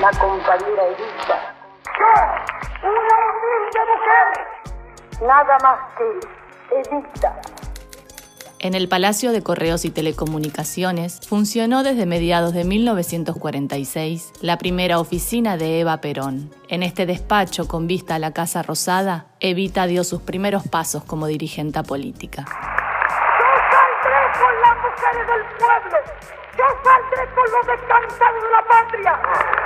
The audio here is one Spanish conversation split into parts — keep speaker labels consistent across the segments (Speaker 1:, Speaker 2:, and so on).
Speaker 1: la compañera Evita. ¡Yo! ¡Una humilde mujer! Nada más que Evita.
Speaker 2: En el Palacio de Correos y Telecomunicaciones funcionó desde mediados de 1946 la primera oficina de Eva Perón. En este despacho con vista a la Casa Rosada, Evita dio sus primeros pasos como dirigente política.
Speaker 1: Yo saldré con las mujeres del pueblo. Yo saldré con los descansados de la patria.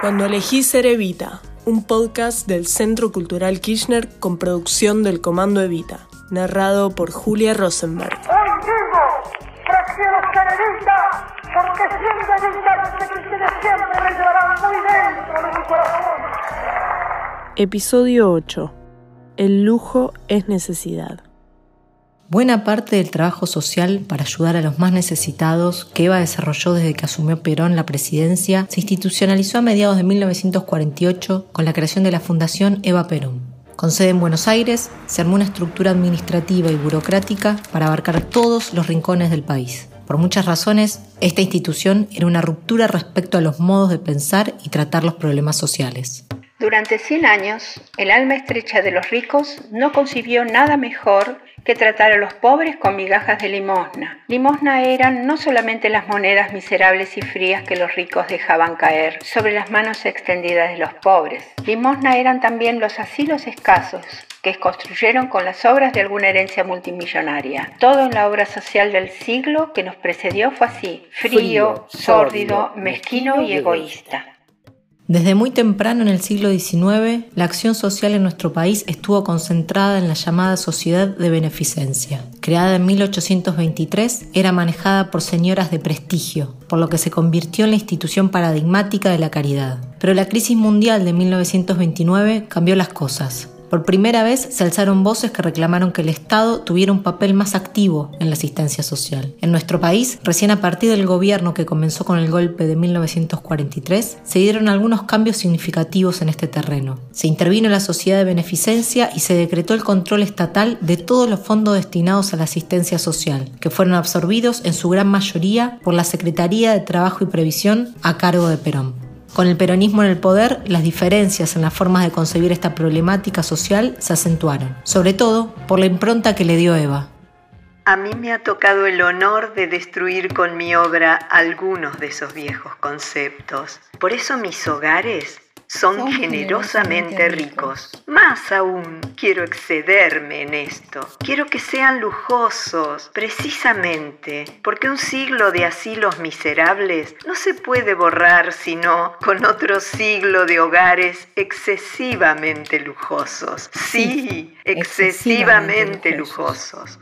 Speaker 3: Cuando elegí ser Evita, un podcast del Centro Cultural Kirchner con producción del Comando Evita narrado por Julia Rosenberg.
Speaker 1: Hoy digo, prefiero ser Evita, porque siendo Evita que ustedes siempre me llevarán muy dentro de mi corazón.
Speaker 3: Episodio 8. El lujo es necesidad.
Speaker 4: Buena parte del trabajo social para ayudar a los más necesitados que Eva desarrolló desde que asumió Perón la presidencia se institucionalizó a mediados de 1948 con la creación de la Fundación Eva Perón. Con sede en Buenos Aires, se armó una estructura administrativa y burocrática para abarcar todos los rincones del país. Por muchas razones, esta institución era una ruptura respecto a los modos de pensar y tratar los problemas sociales.
Speaker 5: Durante 100 años, el alma estrecha de los ricos no concibió nada mejor que tratar a los pobres con migajas de limosna. Limosna eran no solamente las monedas miserables y frías que los ricos dejaban caer sobre las manos extendidas de los pobres. Limosna eran también los asilos escasos que construyeron con las obras de alguna herencia multimillonaria. Todo en la obra social del siglo que nos precedió fue así, frío, sórdido, mezquino y egoísta.
Speaker 4: Desde muy temprano en el siglo XIX, la acción social en nuestro país estuvo concentrada en la llamada Sociedad de Beneficencia. Creada en 1823, era manejada por señoras de prestigio, por lo que se convirtió en la institución paradigmática de la caridad. Pero la crisis mundial de 1929 cambió las cosas. Por primera vez se alzaron voces que reclamaron que el Estado tuviera un papel más activo en la asistencia social. En nuestro país, recién a partir del gobierno que comenzó con el golpe de 1943, se dieron algunos cambios significativos en este terreno. Se intervino la sociedad de beneficencia y se decretó el control estatal de todos los fondos destinados a la asistencia social, que fueron absorbidos en su gran mayoría por la Secretaría de Trabajo y Previsión a cargo de Perón. Con el peronismo en el poder, las diferencias en las formas de concebir esta problemática social se acentuaron, sobre todo por la impronta que le dio Eva.
Speaker 6: A mí me ha tocado el honor de destruir con mi obra algunos de esos viejos conceptos. Por eso mis hogares son, generosamente ricos. Más aún, quiero excederme en esto. Quiero que sean lujosos, precisamente porque un siglo de asilos miserables no se puede borrar sino con otro siglo de hogares excesivamente lujosos. Sí, excesivamente, lujosos.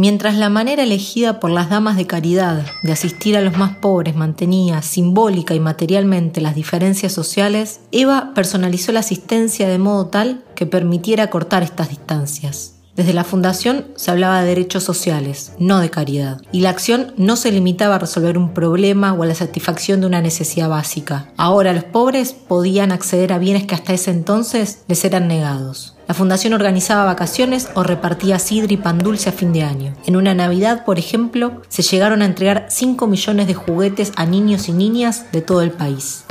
Speaker 4: Mientras la manera elegida por las damas de caridad de asistir a los más pobres mantenía simbólica y materialmente las diferencias sociales, Eva personalizó la asistencia de modo tal que permitiera cortar estas distancias. Desde la fundación se hablaba de derechos sociales, no de caridad, y la acción no se limitaba a resolver un problema o a la satisfacción de una necesidad básica. Ahora los pobres podían acceder a bienes que hasta ese entonces les eran negados. La fundación organizaba vacaciones o repartía sidra y pan dulce a fin de año. En una Navidad, por ejemplo, se llegaron a entregar 5 millones de juguetes a niños y niñas de todo el país.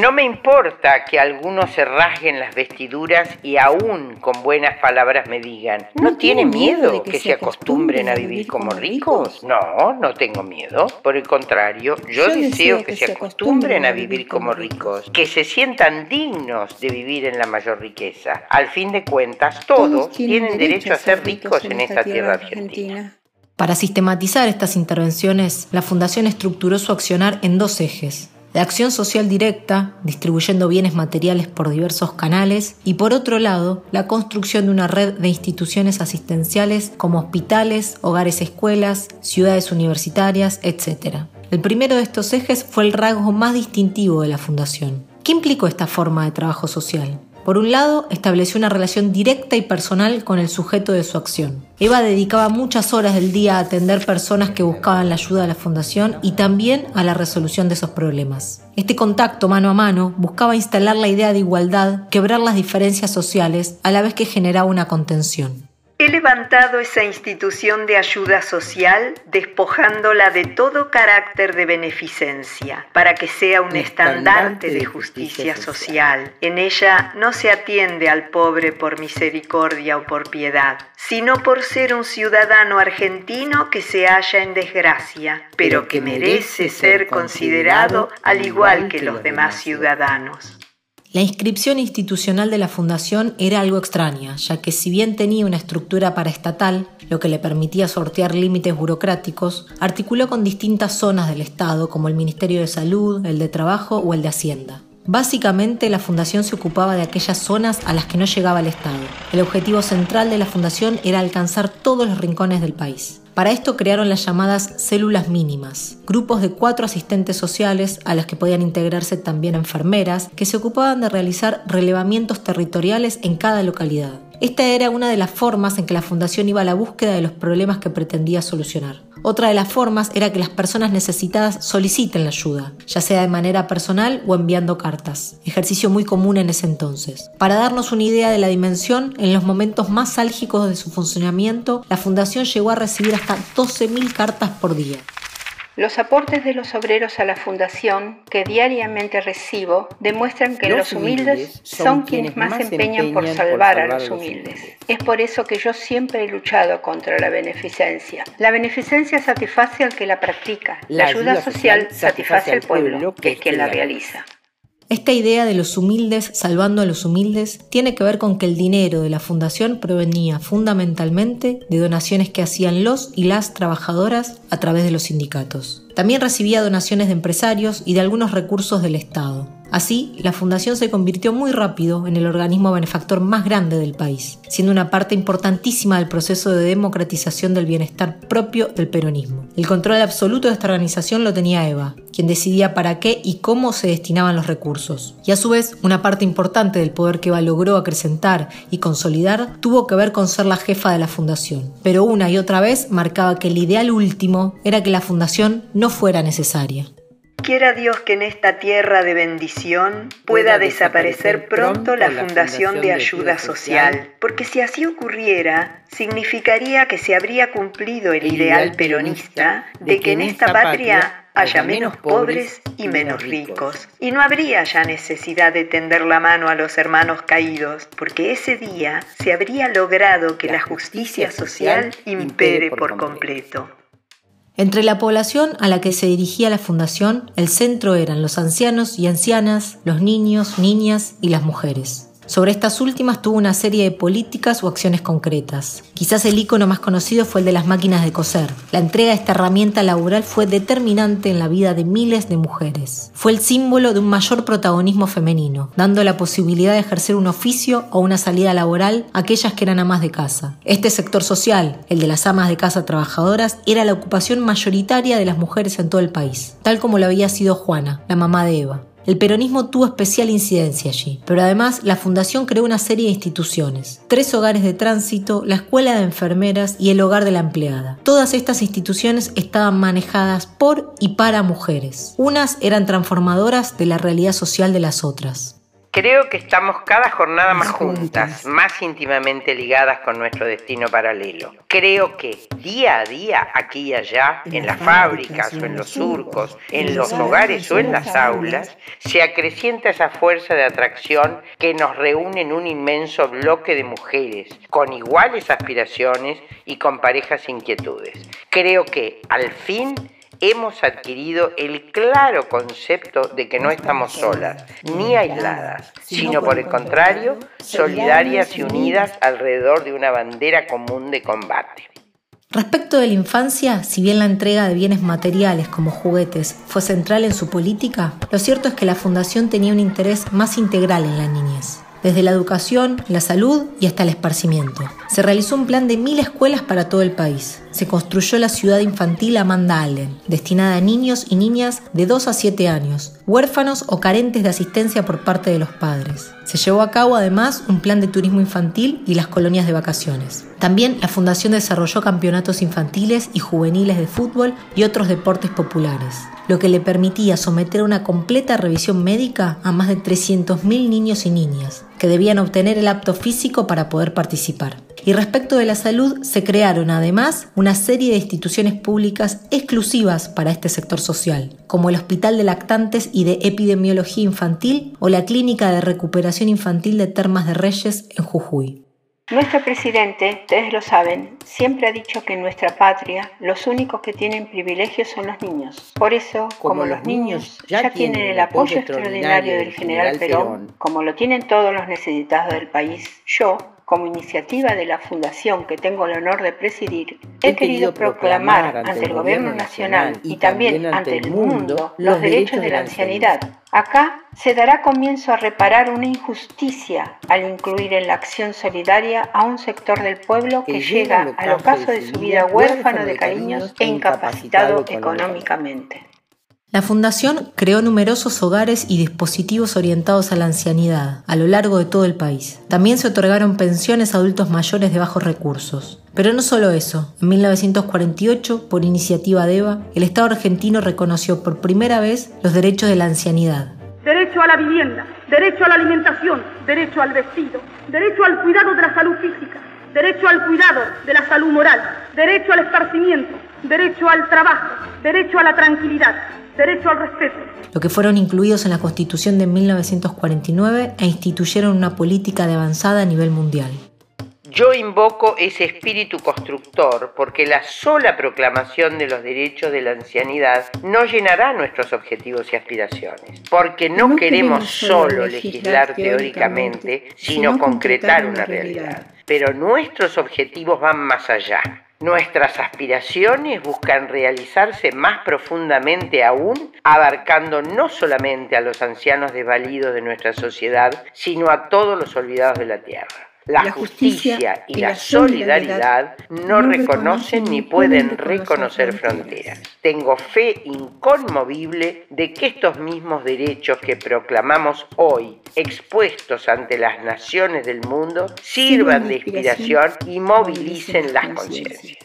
Speaker 7: No me importa que algunos se rasguen las vestiduras y aún con buenas palabras me digan, ¿no, tiene miedo de que, se acostumbren a vivir como ricos? No, no tengo miedo. Por el contrario, yo, deseo que, se acostumbren a vivir como ricos, que se sientan dignos de vivir en la mayor riqueza. Al fin de cuentas, todos, tienen derecho a ser ricos en esta tierra argentina.
Speaker 4: Para sistematizar estas intervenciones, la Fundación estructuró su accionar en dos ejes de acción social directa, distribuyendo bienes materiales por diversos canales, y por otro lado, la construcción de una red de instituciones asistenciales como hospitales, hogares escuelas, ciudades universitarias, etc. El primero de estos ejes fue el rasgo más distintivo de la Fundación. ¿Qué implicó esta forma de trabajo social? Por un lado, estableció una relación directa y personal con el sujeto de su acción. Eva dedicaba muchas horas del día a atender personas que buscaban la ayuda de la fundación y también a la resolución de esos problemas. Este contacto mano a mano buscaba instalar la idea de igualdad, quebrar las diferencias sociales, a la vez que generaba una contención.
Speaker 6: He levantado esa institución de ayuda social despojándola de todo carácter de beneficencia, para que sea un estandarte de justicia social. En ella no se atiende al pobre por misericordia o por piedad, sino por ser un ciudadano argentino que se halla en desgracia, pero que merece ser considerado al igual que los demás ciudadanos.
Speaker 4: La inscripción institucional de la fundación era algo extraña, ya que si bien tenía una estructura paraestatal, lo que le permitía sortear límites burocráticos, articuló con distintas zonas del Estado, como el Ministerio de Salud, el de Trabajo o el de Hacienda. Básicamente, la fundación se ocupaba de aquellas zonas a las que no llegaba el Estado. El objetivo central de la fundación era alcanzar todos los rincones del país. Para esto crearon las llamadas células mínimas, grupos de cuatro asistentes sociales a las que podían integrarse también enfermeras, que se ocupaban de realizar relevamientos territoriales en cada localidad. Esta era una de las formas en que la fundación iba a la búsqueda de los problemas que pretendía solucionar. Otra de las formas era que las personas necesitadas soliciten la ayuda, ya sea de manera personal o enviando cartas, ejercicio muy común en ese entonces. Para darnos una idea de la dimensión, en los momentos más álgicos de su funcionamiento, la Fundación llegó a recibir hasta 12.000 cartas por día.
Speaker 5: Los aportes de los obreros a la fundación que diariamente recibo demuestran que los, humildes son quienes más se empeñan por salvar a los humildes. Es por eso que yo siempre he luchado contra la beneficencia. La beneficencia satisface al que la practica. La ayuda social satisface al pueblo, que es quien la realiza.
Speaker 4: Esta idea de los humildes salvando a los humildes tiene que ver con que el dinero de la fundación provenía fundamentalmente de donaciones que hacían los y las trabajadoras a través de los sindicatos. También recibía donaciones de empresarios y de algunos recursos del Estado. Así, la Fundación se convirtió muy rápido en el organismo benefactor más grande del país, siendo una parte importantísima del proceso de democratización del bienestar propio del peronismo. El control absoluto de esta organización lo tenía Eva, quien decidía para qué y cómo se destinaban los recursos. Y a su vez, una parte importante del poder que Eva logró acrecentar y consolidar tuvo que ver con ser la jefa de la Fundación. Pero una y otra vez marcaba que el ideal último era que la Fundación no fuera necesaria.
Speaker 6: Quiera Dios que en esta tierra de bendición pueda desaparecer pronto la Fundación de Ayuda Social, porque si así ocurriera, significaría que se habría cumplido el ideal peronista de que en esta patria haya menos pobres y menos ricos. Y no habría ya necesidad de tender la mano a los hermanos caídos, porque ese día se habría logrado que la justicia social impere por completo.
Speaker 4: Entre la población a la que se dirigía la fundación, el centro eran los ancianos y ancianas, los niños, niñas y las mujeres. Sobre estas últimas tuvo una serie de políticas o acciones concretas. Quizás el icono más conocido fue el de las máquinas de coser. La entrega de esta herramienta laboral fue determinante en la vida de miles de mujeres. Fue el símbolo de un mayor protagonismo femenino, dando la posibilidad de ejercer un oficio o una salida laboral a aquellas que eran amas de casa. Este sector social, el de las amas de casa trabajadoras, era la ocupación mayoritaria de las mujeres en todo el país, tal como lo había sido Juana, la mamá de Eva. El peronismo tuvo especial incidencia allí, pero además la Fundación creó una serie de instituciones, tres hogares de tránsito, la escuela de enfermeras y el hogar de la empleada. Todas estas instituciones estaban manejadas por y para mujeres. Unas eran transformadoras de la realidad social de las otras.
Speaker 7: Creo que estamos cada jornada más juntas, más íntimamente ligadas con nuestro destino paralelo. Creo que día a día, aquí y allá, en las fábricas o en los surcos, en los hogares o en las aulas, se acrecienta esa fuerza de atracción que nos reúne en un inmenso bloque de mujeres con iguales aspiraciones y con parejas inquietudes. Creo que al fin hemos adquirido el claro concepto de que no estamos solas ni aisladas, sino por el contrario, solidarias y unidas alrededor de una bandera común de combate.
Speaker 4: Respecto de la infancia, si bien la entrega de bienes materiales como juguetes fue central en su política, lo cierto es que la Fundación tenía un interés más integral en la niñez desde la educación, la salud y hasta el esparcimiento. Se realizó un plan de mil escuelas para todo el país. Se construyó la ciudad infantil Amanda Allen, destinada a niños y niñas de 2 a 7 años, huérfanos o carentes de asistencia por parte de los padres. Se llevó a cabo además un plan de turismo infantil y las colonias de vacaciones. También la Fundación desarrolló campeonatos infantiles y juveniles de fútbol y otros deportes populares, lo que le permitía someter a una completa revisión médica a más de 300.000 niños y niñas, que debían obtener el apto físico para poder participar. Y respecto de la salud, se crearon además una serie de instituciones públicas exclusivas para este sector social, como el Hospital de Lactantes y de Epidemiología Infantil o la Clínica de Recuperación Infantil de Termas de Reyes en Jujuy.
Speaker 5: Nuestro presidente, ustedes lo saben, siempre ha dicho que en nuestra patria los únicos que tienen privilegios son los niños. Por eso, como, los niños ya tienen el apoyo extraordinario del general Perón, como lo tienen todos los necesitados del país, yo, como iniciativa de la fundación que tengo el honor de presidir, he querido proclamar ante el Gobierno Nacional y también ante el mundo los derechos de la ancianidad. Acá se dará comienzo a reparar una injusticia al incluir en la acción solidaria a un sector del pueblo que, llega al ocaso de su vida huérfano de cariños e incapacitado económicamente.
Speaker 4: La Fundación creó numerosos hogares y dispositivos orientados a la ancianidad a lo largo de todo el país. También se otorgaron pensiones a adultos mayores de bajos recursos. Pero no solo eso, en 1948, por iniciativa de EVA, el Estado argentino reconoció por primera vez los derechos de la ancianidad.
Speaker 1: Derecho a la vivienda, derecho a la alimentación, derecho al vestido, derecho al cuidado de la salud física, derecho al cuidado de la salud moral, derecho al esparcimiento, derecho al trabajo, derecho a la tranquilidad, derecho al respeto.
Speaker 4: Lo que fueron incluidos en la Constitución de 1949 e instituyeron una política de avanzada a nivel mundial.
Speaker 7: Yo invoco ese espíritu constructor porque la sola proclamación de los derechos de la ancianidad no llenará nuestros objetivos y aspiraciones, porque no, queremos, solo legislar teóricamente, sino concretar una realidad. Pero nuestros objetivos van más allá. Nuestras aspiraciones buscan realizarse más profundamente aún, abarcando no solamente a los ancianos desvalidos de nuestra sociedad, sino a todos los olvidados de la tierra. La, justicia, y la solidaridad no reconocen ni pueden reconocer fronteras. Tengo fe inconmovible de que estos mismos derechos que proclamamos hoy, expuestos ante las naciones del mundo, sirvan de inspiración y movilicen las conciencias.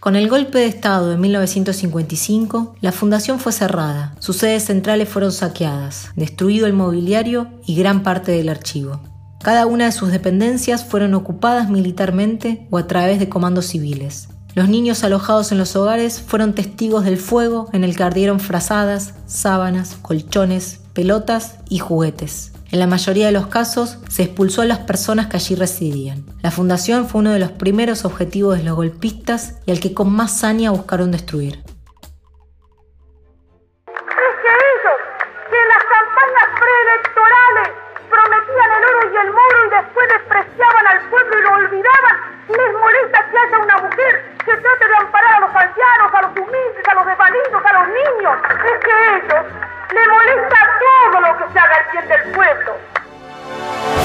Speaker 4: Con el golpe de Estado de 1955, la fundación fue cerrada, sus sedes centrales fueron saqueadas, destruido el mobiliario y gran parte del archivo. Cada una de sus dependencias fueron ocupadas militarmente o a través de comandos civiles. Los niños alojados en los hogares fueron testigos del fuego en el que ardieron frazadas, sábanas, colchones, pelotas y juguetes. En la mayoría de los casos se expulsó a las personas que allí residían. La fundación fue uno de los primeros objetivos de los golpistas y al que con más saña buscaron destruir.
Speaker 1: Es que ellos, que las campañas preelectorales prometían el oro y el moro y después despreciaban al pueblo y lo olvidaban. Les molesta que haya una mujer que trate de amparar a los ancianos, a los humildes, a los desvalidos, a los niños. Es que a ellos les molesta todo lo que se haga al bien del pueblo.